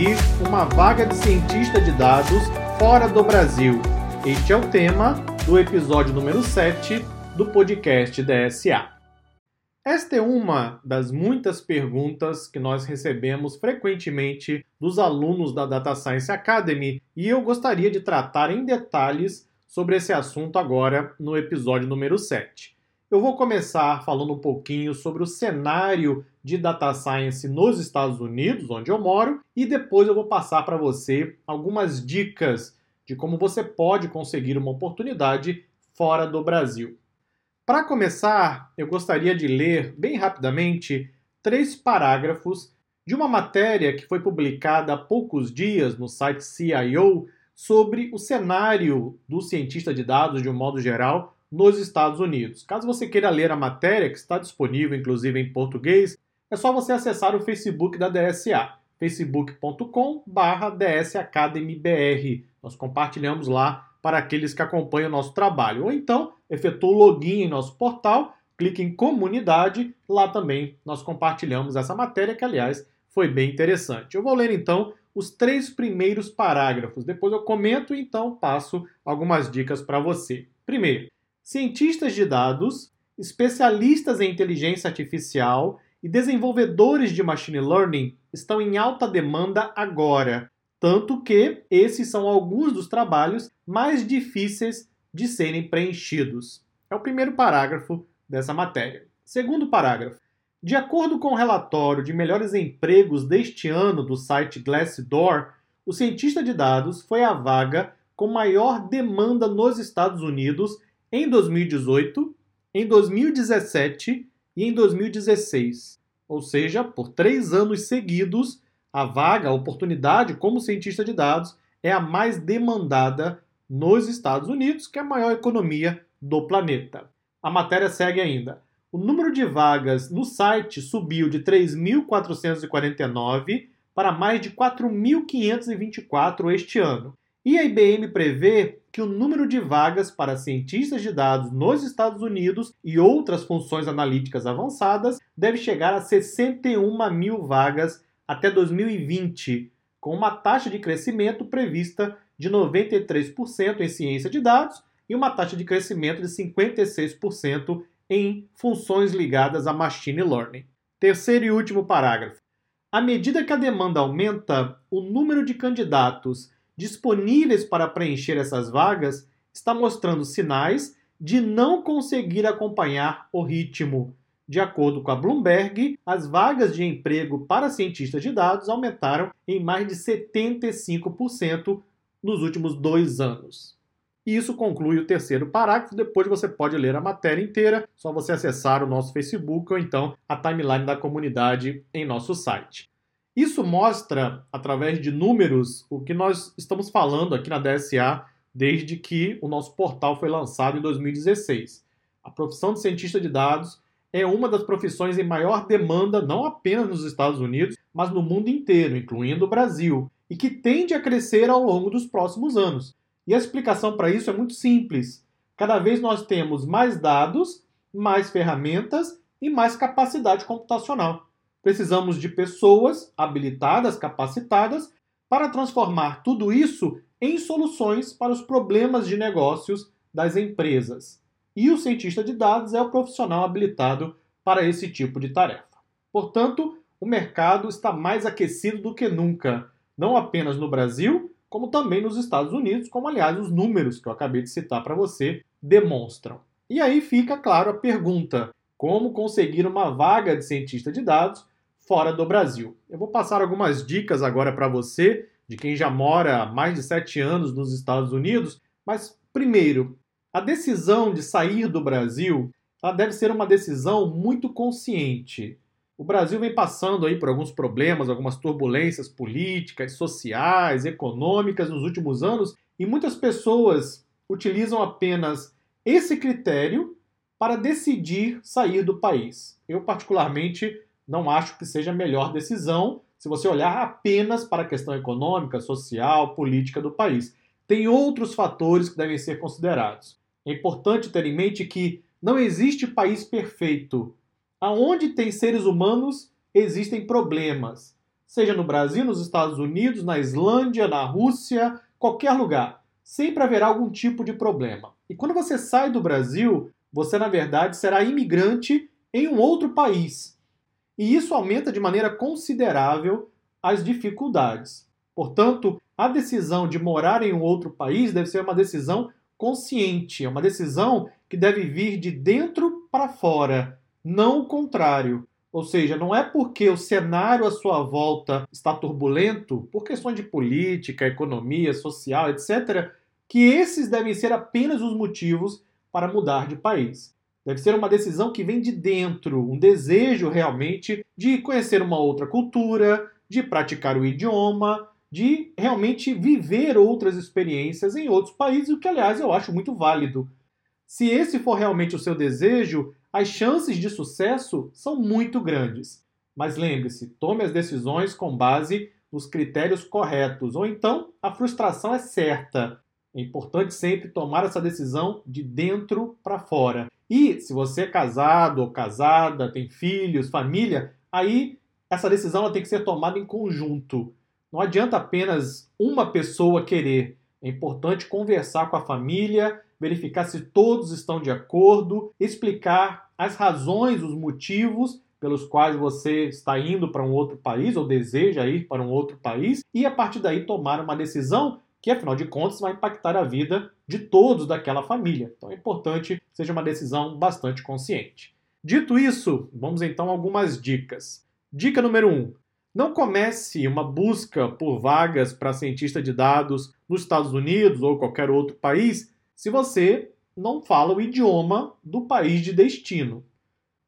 conseguir uma vaga de cientista de dados fora do Brasil? Este é o tema do episódio número 7 do podcast DSA. Esta é uma das muitas perguntas que nós recebemos frequentemente dos alunos da Data Science Academy e eu gostaria de tratar em detalhes sobre esse assunto agora no episódio número 7. Eu vou começar falando um pouquinho sobre o cenário de data science nos Estados Unidos, onde eu moro, e depois eu vou passar para você algumas dicas de como você pode conseguir uma oportunidade fora do Brasil. Para começar, eu gostaria de ler bem rapidamente três parágrafos de uma matéria que foi publicada há poucos dias no site CIO sobre o cenário do cientista de dados de um modo geral nos Estados Unidos. Caso você queira ler a matéria, que está disponível inclusive em português, é só você acessar o Facebook da DSA, facebook.com/dsacademybr. Nós compartilhamos lá para aqueles que acompanham o nosso trabalho. Ou então, efetua o login em nosso portal, clique em comunidade, lá também nós compartilhamos essa matéria que aliás foi bem interessante. Eu vou ler então os três primeiros parágrafos, depois eu comento e então passo algumas dicas para você. Primeiro, cientistas de dados, especialistas em inteligência artificial e desenvolvedores de machine learning estão em alta demanda agora, tanto que esses são alguns dos trabalhos mais difíceis de serem preenchidos. É o primeiro parágrafo dessa matéria. Segundo parágrafo. De acordo com o relatório de melhores empregos deste ano do site Glassdoor, o cientista de dados foi a vaga com maior demanda nos Estados Unidos em 2018, em 2017 e em 2016. Ou seja, por três anos seguidos, a vaga, a oportunidade como cientista de dados é a mais demandada nos Estados Unidos, que é a maior economia do planeta. A matéria segue ainda. O número de vagas no site subiu de 3.449 para mais de 4.524 este ano. E a IBM prevê que o número de vagas para cientistas de dados nos Estados Unidos e outras funções analíticas avançadas deve chegar a 61 mil vagas até 2020, com uma taxa de crescimento prevista de 93% em ciência de dados e uma taxa de crescimento de 56% em funções ligadas a machine learning. Terceiro e último parágrafo. À medida que a demanda aumenta, o número de candidatos disponíveis para preencher essas vagas está mostrando sinais de não conseguir acompanhar o ritmo. De acordo com a Bloomberg, as vagas de emprego para cientistas de dados aumentaram em mais de 75% nos últimos dois anos. Isso conclui o terceiro parágrafo. Depois você pode ler a matéria inteira, só você acessar o nosso Facebook ou então a timeline da comunidade em nosso site. Isso mostra, através de números, o que nós estamos falando aqui na DSA desde que o nosso portal foi lançado em 2016. A profissão de cientista de dados é uma das profissões em maior demanda, não apenas nos Estados Unidos, mas no mundo inteiro, incluindo o Brasil, e que tende a crescer ao longo dos próximos anos. E a explicação para isso é muito simples. Cada vez nós temos mais dados, mais ferramentas e mais capacidade computacional. Precisamos de pessoas habilitadas, capacitadas, para transformar tudo isso em soluções para os problemas de negócios das empresas. E o cientista de dados é o profissional habilitado para esse tipo de tarefa. Portanto, o mercado está mais aquecido do que nunca, não apenas no Brasil, como também nos Estados Unidos, como aliás os números que eu acabei de citar para você demonstram. E aí fica claro a pergunta: como conseguir uma vaga de cientista de dados fora do Brasil. Eu vou passar algumas dicas agora para você, de quem já mora há mais de sete anos nos Estados Unidos, mas primeiro, a decisão de sair do Brasil ela deve ser uma decisão muito consciente. O Brasil vem passando aí por alguns problemas, algumas turbulências políticas, sociais, econômicas nos últimos anos, e muitas pessoas utilizam apenas esse critério para decidir sair do país. Eu particularmente não acho que seja a melhor decisão se você olhar apenas para a questão econômica, social, política do país. Tem outros fatores que devem ser considerados. É importante ter em mente que não existe país perfeito. Aonde tem seres humanos, existem problemas. seja no Brasil, nos Estados Unidos, na Islândia, na Rússia, qualquer lugar. Sempre haverá algum tipo de problema. E quando você sai do Brasil, você na verdade será imigrante em um outro país. E isso aumenta de maneira considerável as dificuldades. Portanto, a decisão de morar em um outro país deve ser uma decisão consciente, é uma decisão que deve vir de dentro para fora, não o contrário. Ou seja, não é porque o cenário à sua volta está turbulento, por questões de política, economia, social, etc., que esses devem ser apenas os motivos para mudar de país. Deve ser uma decisão que vem de dentro, um desejo realmente de conhecer uma outra cultura, de praticar o idioma, de realmente viver outras experiências em outros países, o que, aliás, eu acho muito válido. Se esse for realmente o seu desejo, as chances de sucesso são muito grandes. Mas lembre-se, tome as decisões com base nos critérios corretos, ou então a frustração é certa. É importante sempre tomar essa decisão de dentro para fora. E se você é casado ou casada, tem filhos, família, aí essa decisão ela tem que ser tomada em conjunto. Não adianta apenas uma pessoa querer. É importante conversar com a família, verificar se todos estão de acordo, explicar as razões, os motivos pelos quais você está indo para um outro país ou deseja ir para um outro país e a partir daí tomar uma decisão que afinal de contas vai impactar a vida de todos daquela família. Então é importante que seja uma decisão bastante consciente. Dito isso, vamos então a algumas dicas. Dica número 1: um, não comece uma busca por vagas para cientista de dados nos Estados Unidos ou qualquer outro país se você não fala o idioma do país de destino.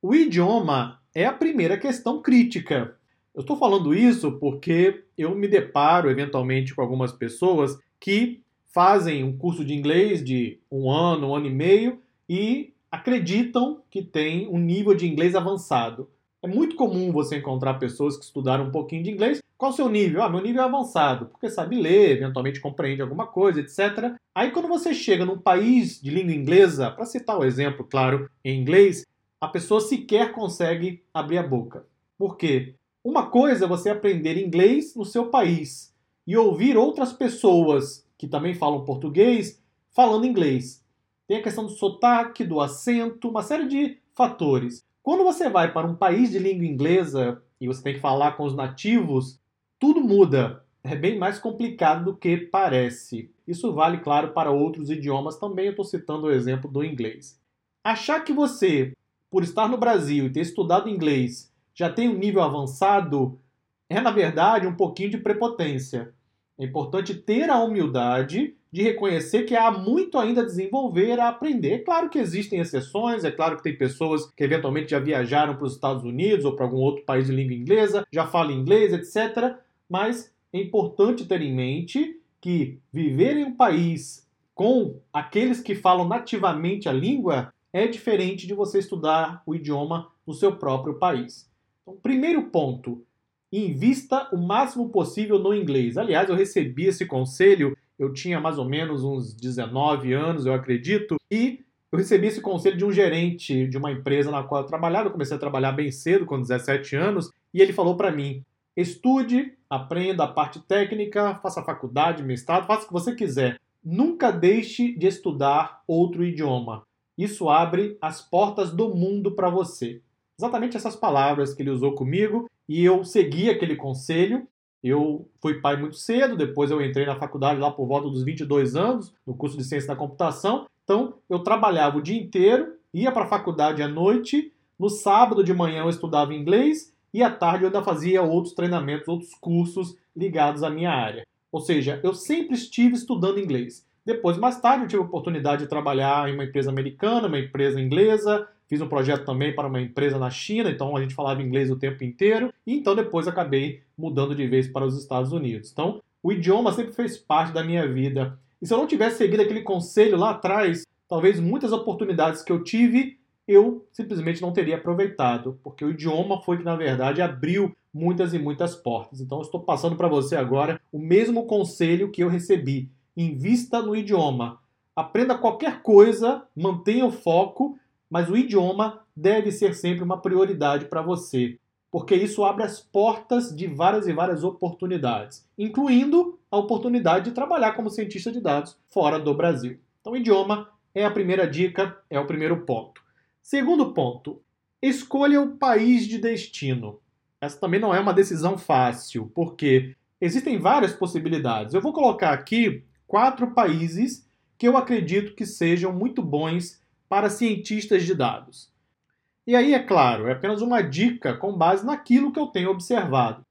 O idioma é a primeira questão crítica. Eu estou falando isso porque eu me deparo eventualmente com algumas pessoas que fazem um curso de inglês de um ano, um ano e meio e acreditam que tem um nível de inglês avançado. É muito comum você encontrar pessoas que estudaram um pouquinho de inglês. Qual o seu nível? Ah, meu nível é avançado, porque sabe ler, eventualmente compreende alguma coisa, etc. Aí quando você chega num país de língua inglesa, para citar o um exemplo, claro, em inglês, a pessoa sequer consegue abrir a boca. Por quê? Uma coisa é você aprender inglês no seu país e ouvir outras pessoas que também falam português falando inglês. Tem a questão do sotaque, do acento, uma série de fatores. Quando você vai para um país de língua inglesa e você tem que falar com os nativos, tudo muda. É bem mais complicado do que parece. Isso vale, claro, para outros idiomas também. Eu estou citando o exemplo do inglês. Achar que você, por estar no Brasil e ter estudado inglês, já tem um nível avançado, é na verdade um pouquinho de prepotência. É importante ter a humildade de reconhecer que há muito ainda a desenvolver, a aprender. Claro que existem exceções, é claro que tem pessoas que eventualmente já viajaram para os Estados Unidos ou para algum outro país de língua inglesa, já falam inglês, etc. Mas é importante ter em mente que viver em um país com aqueles que falam nativamente a língua é diferente de você estudar o idioma no seu próprio país. Então, primeiro ponto, invista o máximo possível no inglês. Aliás, eu recebi esse conselho, eu tinha mais ou menos uns 19 anos, eu acredito, e eu recebi esse conselho de um gerente de uma empresa na qual eu trabalhava. Eu comecei a trabalhar bem cedo, com 17 anos, e ele falou para mim: estude, aprenda a parte técnica, faça faculdade, mestrado, faça o que você quiser. Nunca deixe de estudar outro idioma. Isso abre as portas do mundo para você exatamente essas palavras que ele usou comigo e eu segui aquele conselho. Eu fui pai muito cedo, depois eu entrei na faculdade lá por volta dos 22 anos, no curso de ciência da computação. Então, eu trabalhava o dia inteiro, ia para a faculdade à noite, no sábado de manhã eu estudava inglês e à tarde eu ainda fazia outros treinamentos, outros cursos ligados à minha área. Ou seja, eu sempre estive estudando inglês. Depois, mais tarde, eu tive a oportunidade de trabalhar em uma empresa americana, uma empresa inglesa, Fiz um projeto também para uma empresa na China, então a gente falava inglês o tempo inteiro. E então depois acabei mudando de vez para os Estados Unidos. Então o idioma sempre fez parte da minha vida. E se eu não tivesse seguido aquele conselho lá atrás, talvez muitas oportunidades que eu tive eu simplesmente não teria aproveitado, porque o idioma foi que na verdade abriu muitas e muitas portas. Então eu estou passando para você agora o mesmo conselho que eu recebi. Invista no idioma. Aprenda qualquer coisa, mantenha o foco mas o idioma deve ser sempre uma prioridade para você. porque isso abre as portas de várias e várias oportunidades, incluindo a oportunidade de trabalhar como cientista de dados fora do Brasil. Então, idioma é a primeira dica, é o primeiro ponto. Segundo ponto, escolha o país de destino. Essa também não é uma decisão fácil, porque existem várias possibilidades. Eu vou colocar aqui quatro países que eu acredito que sejam muito bons para cientistas de dados. E aí, é claro, é apenas uma dica com base naquilo que eu tenho observado.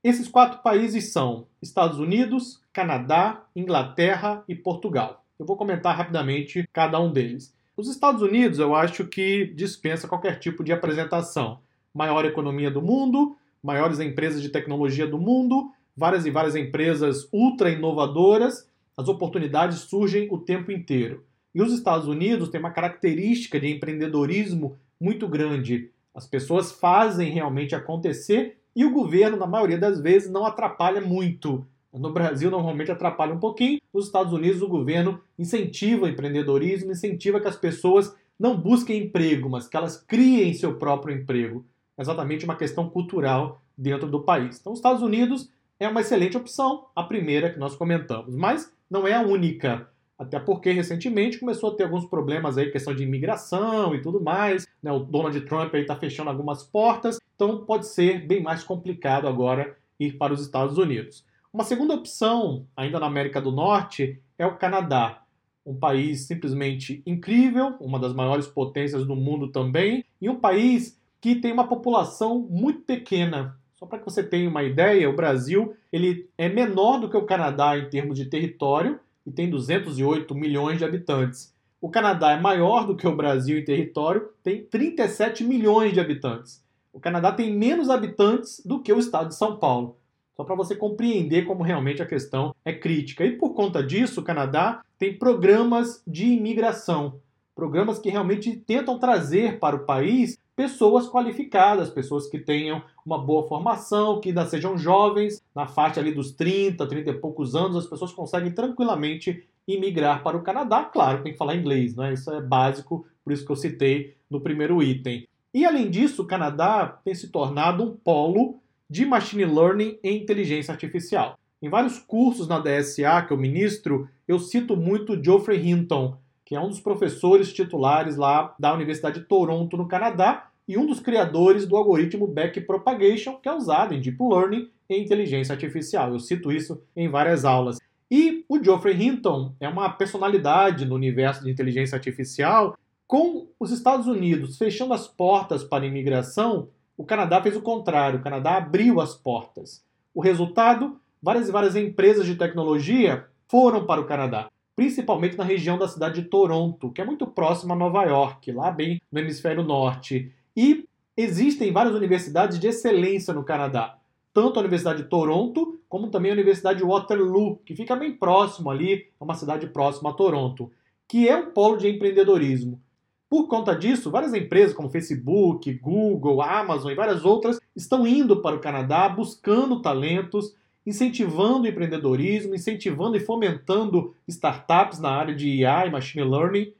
Esses quatro países são Estados Unidos, Canadá, Inglaterra e Portugal. Eu vou comentar rapidamente cada um deles. Os Estados Unidos eu acho que dispensa qualquer tipo de apresentação. Maior economia do mundo, maiores empresas de tecnologia do mundo, várias e várias empresas ultra inovadoras, as oportunidades surgem o tempo inteiro. E os Estados Unidos têm uma característica de empreendedorismo muito grande. As pessoas fazem realmente acontecer e o governo, na maioria das vezes, não atrapalha muito. No Brasil, normalmente atrapalha um pouquinho. Nos Estados Unidos, o governo incentiva o empreendedorismo, incentiva que as pessoas não busquem emprego, mas que elas criem seu próprio emprego. É exatamente uma questão cultural dentro do país. Então, os Estados Unidos é uma excelente opção, a primeira que nós comentamos, mas não é a única. Até porque recentemente começou a ter alguns problemas aí, questão de imigração e tudo mais. Né? O Donald Trump aí está fechando algumas portas, então pode ser bem mais complicado agora ir para os Estados Unidos. Uma segunda opção, ainda na América do Norte, é o Canadá. Um país simplesmente incrível, uma das maiores potências do mundo também, e um país que tem uma população muito pequena. Só para que você tenha uma ideia, o Brasil ele é menor do que o Canadá em termos de território, e tem 208 milhões de habitantes. O Canadá é maior do que o Brasil em território, tem 37 milhões de habitantes. O Canadá tem menos habitantes do que o estado de São Paulo. Só para você compreender como realmente a questão é crítica. E por conta disso, o Canadá tem programas de imigração, programas que realmente tentam trazer para o país pessoas qualificadas, pessoas que tenham uma boa formação, que ainda sejam jovens, na faixa ali dos 30, 30 e poucos anos, as pessoas conseguem tranquilamente imigrar para o Canadá. Claro, tem que falar inglês, né? Isso é básico, por isso que eu citei no primeiro item. E além disso, o Canadá tem se tornado um polo de machine learning e inteligência artificial. Em vários cursos na DSA que eu ministro, eu cito muito Geoffrey Hinton, que é um dos professores titulares lá da Universidade de Toronto, no Canadá, e um dos criadores do algoritmo Backpropagation, que é usado em Deep Learning e inteligência artificial. Eu cito isso em várias aulas. E o Geoffrey Hinton é uma personalidade no universo de inteligência artificial. Com os Estados Unidos fechando as portas para a imigração, o Canadá fez o contrário. O Canadá abriu as portas. O resultado? Várias e várias empresas de tecnologia foram para o Canadá, principalmente na região da cidade de Toronto, que é muito próxima a Nova York, lá bem no hemisfério norte. E existem várias universidades de excelência no Canadá, tanto a Universidade de Toronto, como também a Universidade de Waterloo, que fica bem próximo ali, é uma cidade próxima a Toronto, que é um polo de empreendedorismo. Por conta disso, várias empresas como Facebook, Google, Amazon e várias outras estão indo para o Canadá buscando talentos, incentivando o empreendedorismo, incentivando e fomentando startups na área de IA e machine learning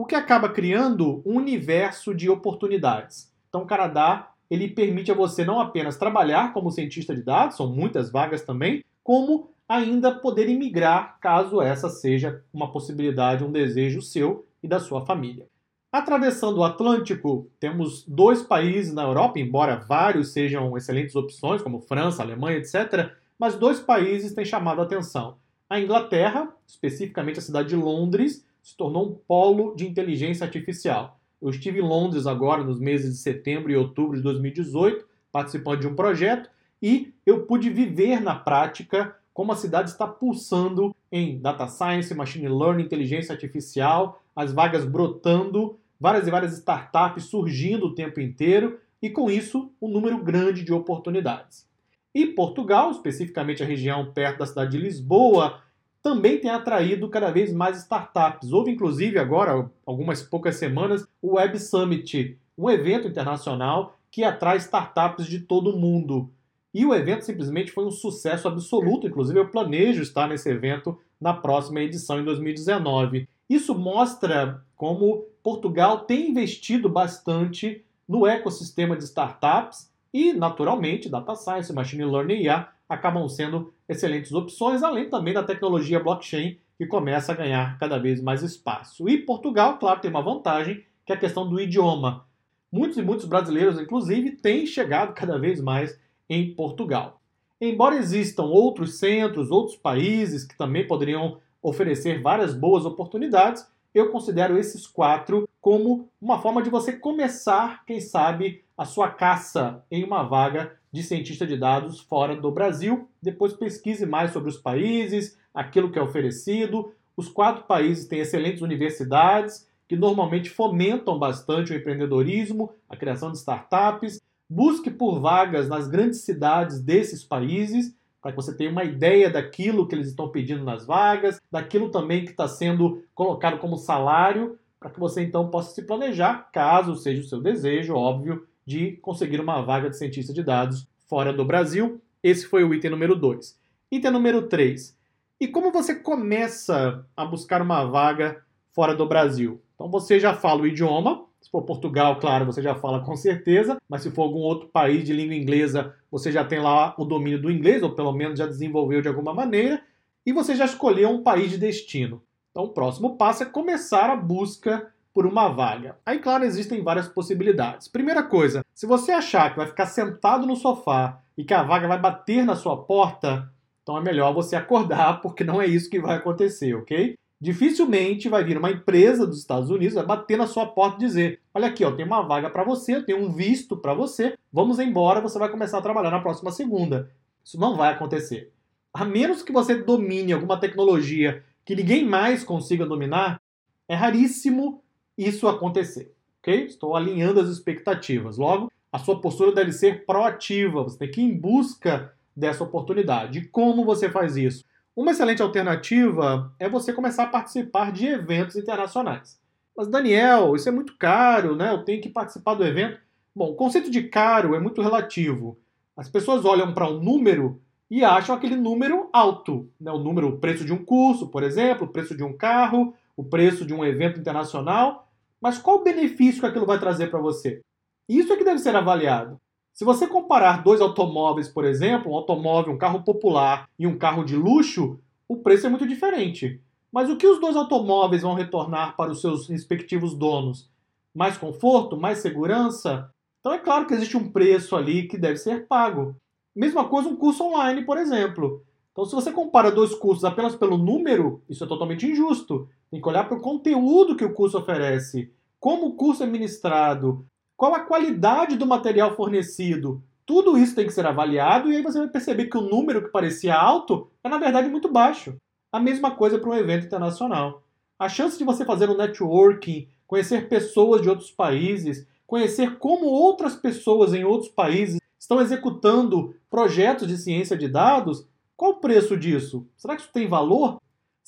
o que acaba criando um universo de oportunidades. Então, o Canadá ele permite a você não apenas trabalhar como cientista de dados, são muitas vagas também, como ainda poder imigrar, caso essa seja uma possibilidade, um desejo seu e da sua família. Atravessando o Atlântico, temos dois países na Europa, embora vários sejam excelentes opções, como França, Alemanha, etc., mas dois países têm chamado a atenção. A Inglaterra, especificamente a cidade de Londres, se tornou um polo de inteligência artificial. Eu estive em Londres agora nos meses de setembro e outubro de 2018, participando de um projeto, e eu pude viver na prática como a cidade está pulsando em data science, machine learning, inteligência artificial, as vagas brotando, várias e várias startups surgindo o tempo inteiro, e com isso um número grande de oportunidades. E Portugal, especificamente a região perto da cidade de Lisboa, também tem atraído cada vez mais startups. Houve, inclusive, agora, algumas poucas semanas, o Web Summit, um evento internacional que atrai startups de todo o mundo. E o evento simplesmente foi um sucesso absoluto. Inclusive, eu planejo estar nesse evento na próxima edição, em 2019. Isso mostra como Portugal tem investido bastante no ecossistema de startups E, naturalmente, data science, machine learning e IA acabam sendo excelentes opções, além também da tecnologia blockchain, que começa a ganhar cada vez mais espaço. E Portugal, claro, tem uma vantagem, que é a questão do idioma. Muitos e muitos brasileiros, inclusive, têm chegado cada vez mais em Portugal. Embora existam outros centros, outros países que também poderiam oferecer várias boas oportunidades, eu considero esses quatro como uma forma de você começar, quem sabe, a sua caça em uma vaga de cientista de dados fora do Brasil. Depois pesquise mais sobre os países, aquilo que é oferecido. Os quatro países têm excelentes universidades que normalmente fomentam bastante o empreendedorismo, a criação de startups. Busque por vagas nas grandes cidades desses países para que você tenha uma ideia daquilo que eles estão pedindo nas vagas, daquilo também que está sendo colocado como salário, para que você então possa se planejar, caso seja o seu desejo, óbvio, de conseguir uma vaga de cientista de dados fora do Brasil. Esse foi o item número 2. Item número 3. E como você começa a buscar uma vaga fora do Brasil? Então você já fala o idioma, se for Portugal, claro, você já fala com certeza, mas se for algum outro país de língua inglesa, você já tem lá o domínio do inglês, ou pelo menos já desenvolveu de alguma maneira, e você já escolheu um país de destino. Então, o próximo passo é começar a busca por uma vaga. Aí, claro, existem várias possibilidades. Primeira coisa, se você achar que vai ficar sentado no sofá e que a vaga vai bater na sua porta, então é melhor você acordar, porque não é isso que vai acontecer, ok? Dificilmente vai vir uma empresa dos Estados Unidos, vai bater na sua porta e dizer: Olha aqui, ó, tem uma vaga para você, eu tenho um visto para você, vamos embora, você vai começar a trabalhar na próxima segunda. Isso não vai acontecer. A menos que você domine alguma tecnologia que ninguém mais consiga dominar, é raríssimo isso acontecer. Ok? Estou alinhando as expectativas. Logo, a sua postura deve ser proativa, você tem que ir em busca dessa oportunidade. E como você faz isso? Uma excelente alternativa é você começar a participar de eventos internacionais. Mas, Daniel, isso é muito caro, né? Eu tenho que participar do evento. Bom, o conceito de caro é muito relativo. As pessoas olham para um número e acham aquele número alto. Né? O número, o preço de um curso, por exemplo, o preço de um carro, o preço de um evento internacional. Mas qual o benefício que aquilo vai trazer para você? Isso é que deve ser avaliado. Se você comparar dois automóveis, por exemplo, um automóvel, um carro popular e um carro de luxo, o preço é muito diferente. Mas o que os dois automóveis vão retornar para os seus respectivos donos? Mais conforto? Mais segurança? Então é claro que existe um preço ali que deve ser pago. Mesma coisa um curso online, por exemplo. Então, se você compara dois cursos apenas pelo número, isso é totalmente injusto. Tem que olhar para o conteúdo que o curso oferece, como o curso é ministrado, qual a qualidade do material fornecido. Tudo isso tem que ser avaliado e aí você vai perceber que o número que parecia alto é na verdade muito baixo. A mesma coisa para um evento internacional. A chance de você fazer um networking, conhecer pessoas de outros países, conhecer como outras pessoas em outros países estão executando projetos de ciência de dados, qual o preço disso? Será que isso tem valor?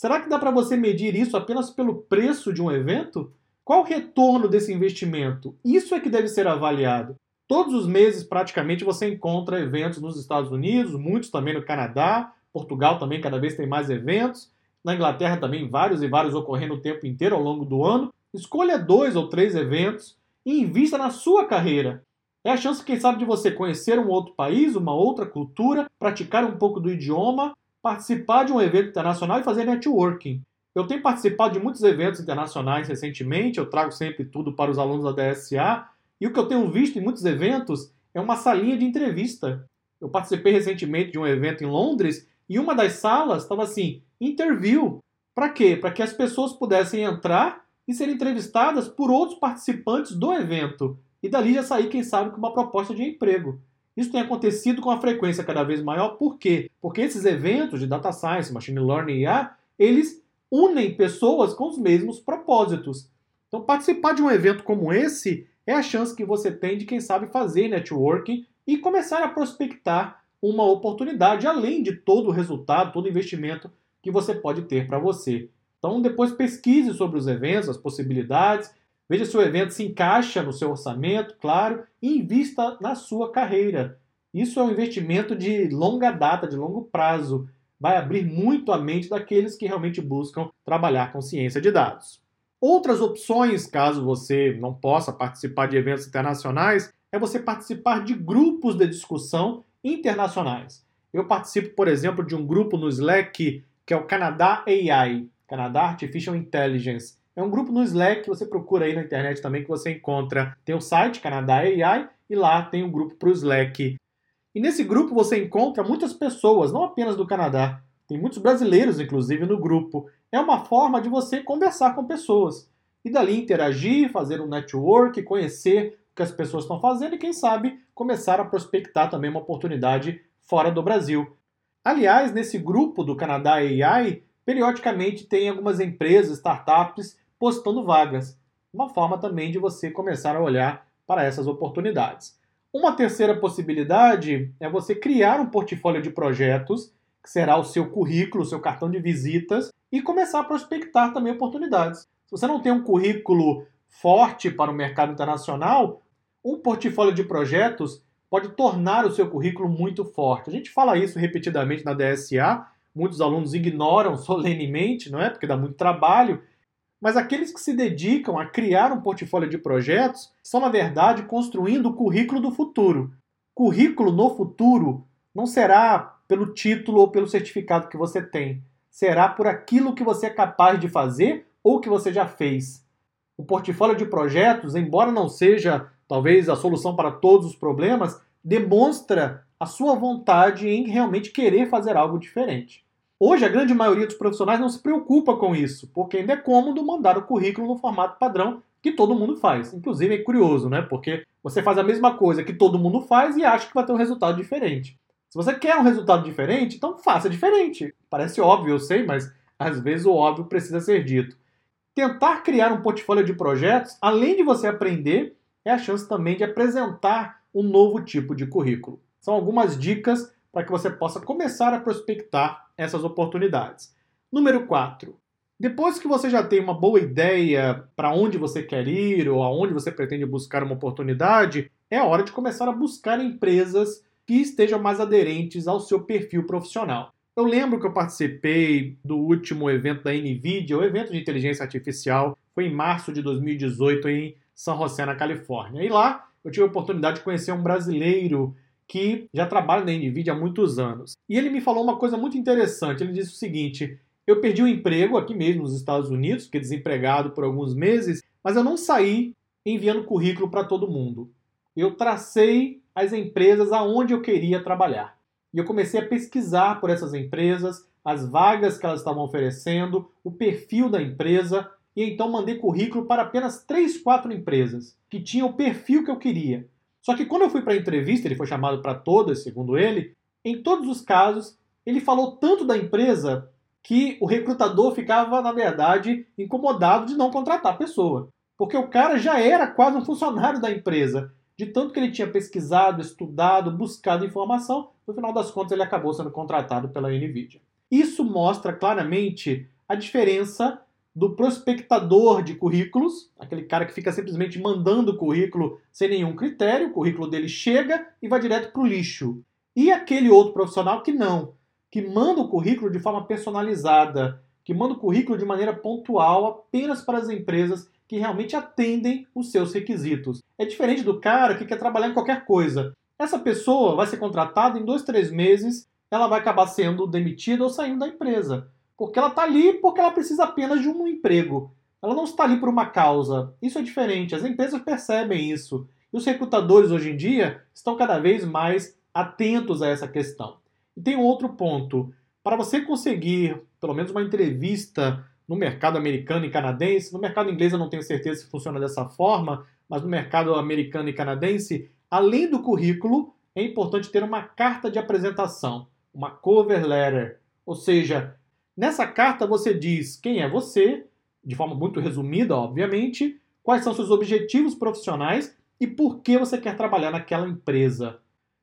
Será que dá para você medir isso apenas pelo preço de um evento? Qual o retorno desse investimento? Isso é que deve ser avaliado. Todos os meses, praticamente, você encontra eventos nos Estados Unidos, muitos também no Canadá, Portugal também cada vez tem mais eventos, na Inglaterra também vários e vários ocorrendo o tempo inteiro ao longo do ano. Escolha dois ou três eventos e invista na sua carreira. É a chance, quem sabe, de você conhecer um outro país, uma outra cultura, praticar um pouco do idioma, participar de um evento internacional e fazer networking. Eu tenho participado de muitos eventos internacionais recentemente, eu trago sempre tudo para os alunos da DSA, e o que eu tenho visto em muitos eventos é uma salinha de entrevista. Eu participei recentemente de um evento em Londres e uma das salas estava assim: interview. Para quê? Para que as pessoas pudessem entrar e ser entrevistadas por outros participantes do evento. E dali já sair, quem sabe, com uma proposta de emprego. Isso tem acontecido com uma frequência cada vez maior, por quê? Porque esses eventos de data science, machine learning e IA, eles unem pessoas com os mesmos propósitos. Então, participar de um evento como esse é a chance que você tem de, quem sabe, fazer networking e começar a prospectar uma oportunidade, além de todo o resultado, todo o investimento que você pode ter para você. Então, depois pesquise sobre os eventos, as possibilidades, veja se o evento se encaixa no seu orçamento, claro, e invista na sua carreira. Isso é um investimento de longa data, de longo prazo vai abrir muito a mente daqueles que realmente buscam trabalhar com ciência de dados. Outras opções, caso você não possa participar de eventos internacionais, é você participar de grupos de discussão internacionais. Eu participo, por exemplo, de um grupo no Slack que é o Canadá AI, Canadá Artificial Intelligence. É um grupo no Slack que você procura aí na internet também que você encontra. Tem o site Canadá AI e lá tem um grupo para o Slack. E nesse grupo você encontra muitas pessoas, não apenas do Canadá. Tem muitos brasileiros, inclusive, no grupo. É uma forma de você conversar com pessoas. E dali interagir, fazer um network, conhecer o que as pessoas estão fazendo e, quem sabe, começar a prospectar também uma oportunidade fora do Brasil. Aliás, nesse grupo do Canadá AI, periodicamente tem algumas empresas, startups, postando vagas. Uma forma também de você começar a olhar para essas oportunidades. Uma terceira possibilidade é você criar um portfólio de projetos, que será o seu currículo, o seu cartão de visitas, e começar a prospectar também oportunidades. Se você não tem um currículo forte para o mercado internacional, um portfólio de projetos pode tornar o seu currículo muito forte. A gente fala isso repetidamente na DSA, muitos alunos ignoram solenemente, não é? Porque dá muito trabalho. Mas aqueles que se dedicam a criar um portfólio de projetos estão, na verdade, construindo o currículo do futuro. Currículo no futuro não será pelo título ou pelo certificado que você tem, será por aquilo que você é capaz de fazer ou que você já fez. O portfólio de projetos, embora não seja talvez a solução para todos os problemas, demonstra a sua vontade em realmente querer fazer algo diferente. Hoje, a grande maioria dos profissionais não se preocupa com isso, porque ainda é cômodo mandar o currículo no formato padrão que todo mundo faz. Inclusive, é curioso, né? Porque você faz a mesma coisa que todo mundo faz e acha que vai ter um resultado diferente. Se você quer um resultado diferente, então faça diferente. Parece óbvio, eu sei, mas às vezes o óbvio precisa ser dito. Tentar criar um portfólio de projetos, além de você aprender, é a chance também de apresentar um novo tipo de currículo. São algumas dicas para que você possa começar a prospectar essas oportunidades. Número 4. Depois que você já tem uma boa ideia para onde você quer ir ou aonde você pretende buscar uma oportunidade, é hora de começar a buscar empresas que estejam mais aderentes ao seu perfil profissional. Eu lembro que eu participei do último evento da NVIDIA, o evento de inteligência artificial, foi em março de 2018 em São José, na Califórnia. E lá eu tive a oportunidade de conhecer um brasileiro que já trabalha na NVIDIA há muitos anos. E ele me falou uma coisa muito interessante. Ele disse o seguinte: eu perdi o um emprego aqui mesmo nos Estados Unidos, fiquei desempregado por alguns meses, mas eu não saí enviando currículo para todo mundo. Eu tracei as empresas aonde eu queria trabalhar. E eu comecei a pesquisar por essas empresas, as vagas que elas estavam oferecendo, o perfil da empresa, e então mandei currículo para apenas 3, 4 empresas que tinham o perfil que eu queria. Só que quando eu fui para a entrevista, ele foi chamado para todas, segundo ele, em todos os casos, ele falou tanto da empresa que o recrutador ficava, na verdade, incomodado de não contratar a pessoa. Porque o cara já era quase um funcionário da empresa. De tanto que ele tinha pesquisado, estudado, buscado informação, no final das contas ele acabou sendo contratado pela NVIDIA. Isso mostra claramente a diferença do prospectador de currículos, aquele cara que fica simplesmente mandando currículo sem nenhum critério, o currículo dele chega e vai direto para o lixo. E aquele outro profissional que não, que manda o currículo de forma personalizada, que manda o currículo de maneira pontual apenas para as empresas que realmente atendem os seus requisitos. É diferente do cara que quer trabalhar em qualquer coisa. Essa pessoa vai ser contratada em dois, três meses, ela vai acabar sendo demitida ou saindo da empresa. Porque ela está ali porque ela precisa apenas de um emprego. Ela não está ali por uma causa. Isso é diferente. As empresas percebem isso. E os recrutadores hoje em dia estão cada vez mais atentos a essa questão. E tem um outro ponto. Para você conseguir, pelo menos, uma entrevista no mercado americano e canadense, no mercado inglês eu não tenho certeza se funciona dessa forma, mas no mercado americano e canadense, além do currículo, é importante ter uma carta de apresentação, uma cover letter. Ou seja, Nessa carta você diz quem é você, de forma muito resumida, obviamente, quais são seus objetivos profissionais e por que você quer trabalhar naquela empresa.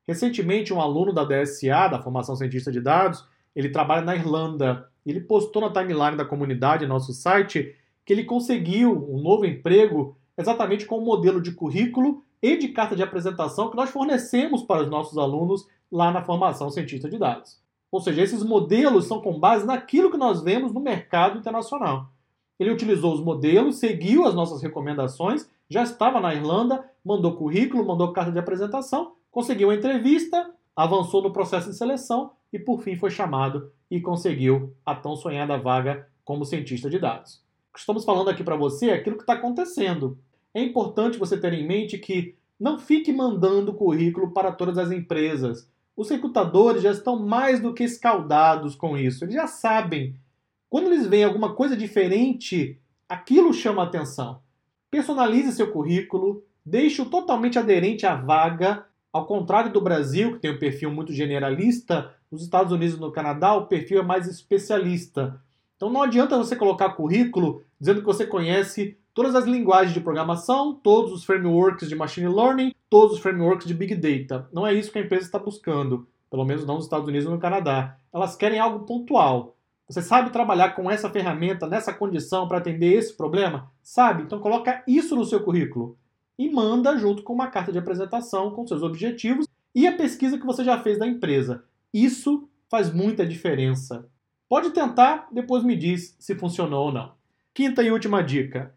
Recentemente, um aluno da DSA, da Formação Cientista de Dados, ele trabalha na Irlanda. Ele postou na timeline da comunidade, nosso site, que ele conseguiu um novo emprego exatamente com o modelo de currículo e de carta de apresentação que nós fornecemos para os nossos alunos lá na Formação Cientista de Dados. Ou seja, esses modelos são com base naquilo que nós vemos no mercado internacional. Ele utilizou os modelos, seguiu as nossas recomendações já estava na Irlanda, mandou currículo, mandou carta de apresentação, conseguiu a entrevista, avançou no processo de seleção e por fim foi chamado e conseguiu a tão sonhada vaga como cientista de dados. O que estamos falando aqui para você é aquilo que está acontecendo. É importante você ter em mente que não fique mandando currículo para todas as empresas. Os recrutadores já estão mais do que escaldados com isso. Eles já sabem. Quando eles veem alguma coisa diferente, aquilo chama atenção. Personalize seu currículo, deixe-o totalmente aderente à vaga. Ao contrário do Brasil, que tem um perfil muito generalista, nos Estados Unidos e no Canadá o perfil é mais especialista. Então não adianta você colocar currículo dizendo que você conhece todas as linguagens de programação, todos os frameworks de machine learning, todos os frameworks de big data. Não é isso que a empresa está buscando, pelo menos não nos Estados Unidos e no Canadá. Elas querem algo pontual. Você sabe trabalhar com essa ferramenta nessa condição para atender esse problema? Sabe? Então coloca isso no seu currículo e manda junto com uma carta de apresentação com seus objetivos e a pesquisa que você já fez da empresa. Isso faz muita diferença. Pode tentar, depois me diz se funcionou ou não. Quinta e última dica: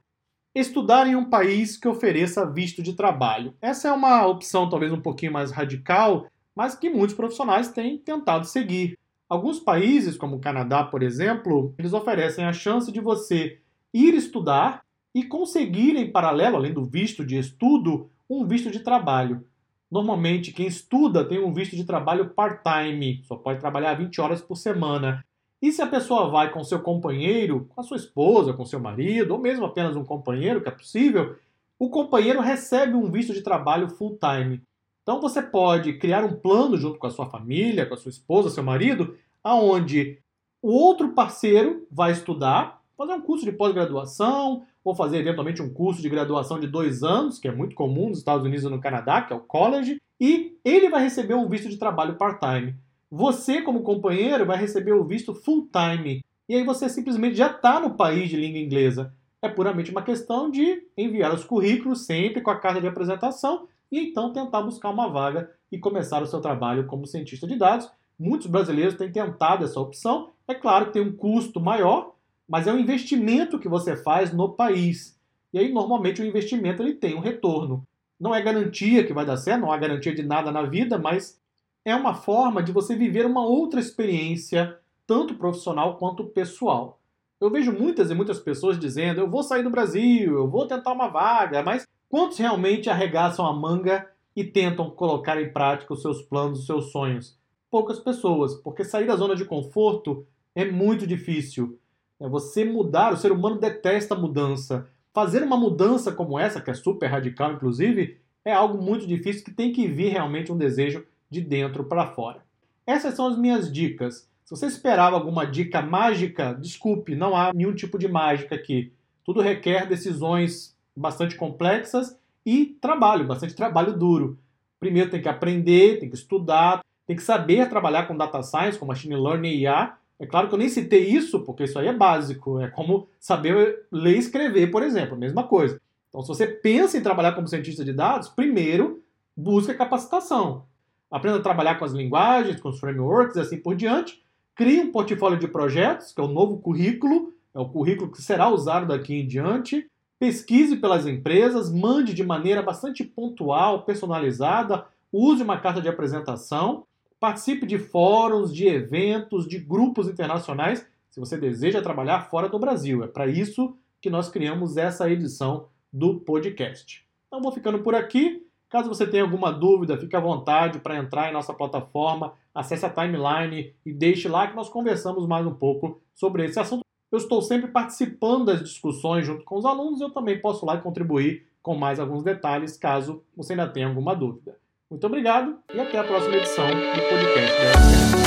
estudar em um país que ofereça visto de trabalho. Essa é uma opção talvez um pouquinho mais radical, mas que muitos profissionais têm tentado seguir. Alguns países, como o Canadá, por exemplo, eles oferecem a chance de você ir estudar e conseguir em paralelo, além do visto de estudo, um visto de trabalho. Normalmente, quem estuda tem um visto de trabalho part-time, só pode trabalhar 20 horas por semana. E se a pessoa vai com seu companheiro, com a sua esposa, com seu marido, ou mesmo apenas um companheiro, que é possível, o companheiro recebe um visto de trabalho full-time. Então você pode criar um plano junto com a sua família, com a sua esposa, seu marido, aonde o outro parceiro vai estudar, fazer um curso de pós-graduação, ou fazer eventualmente um curso de graduação de dois anos, que é muito comum nos Estados Unidos e no Canadá, que é o college, e ele vai receber um visto de trabalho part-time. Você, como companheiro, vai receber o visto full-time. E aí você simplesmente já está no país de língua inglesa. É puramente uma questão de enviar os currículos sempre com a carta de apresentação e então tentar buscar uma vaga e começar o seu trabalho como cientista de dados. Muitos brasileiros têm tentado essa opção. É claro que tem um custo maior, mas é um investimento que você faz no país. E aí, normalmente, o investimento ele tem um retorno. Não é garantia que vai dar certo, não há garantia de nada na vida, mas é uma forma de você viver uma outra experiência, tanto profissional quanto pessoal. Eu vejo muitas e muitas pessoas dizendo: eu vou sair do Brasil, eu vou tentar uma vaga, mas Quantos realmente arregaçam a manga e tentam colocar em prática os seus planos, os seus sonhos? Poucas pessoas, porque sair da zona de conforto é muito difícil. É você mudar, o ser humano detesta mudança. Fazer uma mudança como essa, que é super radical inclusive, é algo muito difícil que tem que vir realmente um desejo de dentro para fora. Essas são as minhas dicas. Se você esperava alguma dica mágica, desculpe, não há nenhum tipo de mágica aqui. Tudo requer decisões bastante complexas e trabalho, bastante trabalho duro. Primeiro tem que aprender, tem que estudar, tem que saber trabalhar com data science, com machine learning e IA. É claro que eu nem citei isso, porque isso aí é básico. É como saber ler e escrever, por exemplo, a mesma coisa. Então, se você pensa em trabalhar como cientista de dados, primeiro busca capacitação. Aprenda a trabalhar com as linguagens, com os frameworks e assim por diante. Crie um portfólio de projetos, que é o novo currículo, é o currículo que será usado daqui em diante. Pesquise pelas empresas, mande de maneira bastante pontual, personalizada, use uma carta de apresentação, participe de fóruns, de eventos, de grupos internacionais, se você deseja trabalhar fora do Brasil. É para isso que nós criamos essa edição do podcast. Então vou ficando por aqui. Caso você tenha alguma dúvida, fique à vontade para entrar em nossa plataforma, acesse a timeline e deixe lá que nós conversamos mais um pouco sobre esse assunto eu estou sempre participando das discussões junto com os alunos, eu também posso lá contribuir com mais alguns detalhes, caso você ainda tenha alguma dúvida. Muito obrigado e até a próxima edição do podcast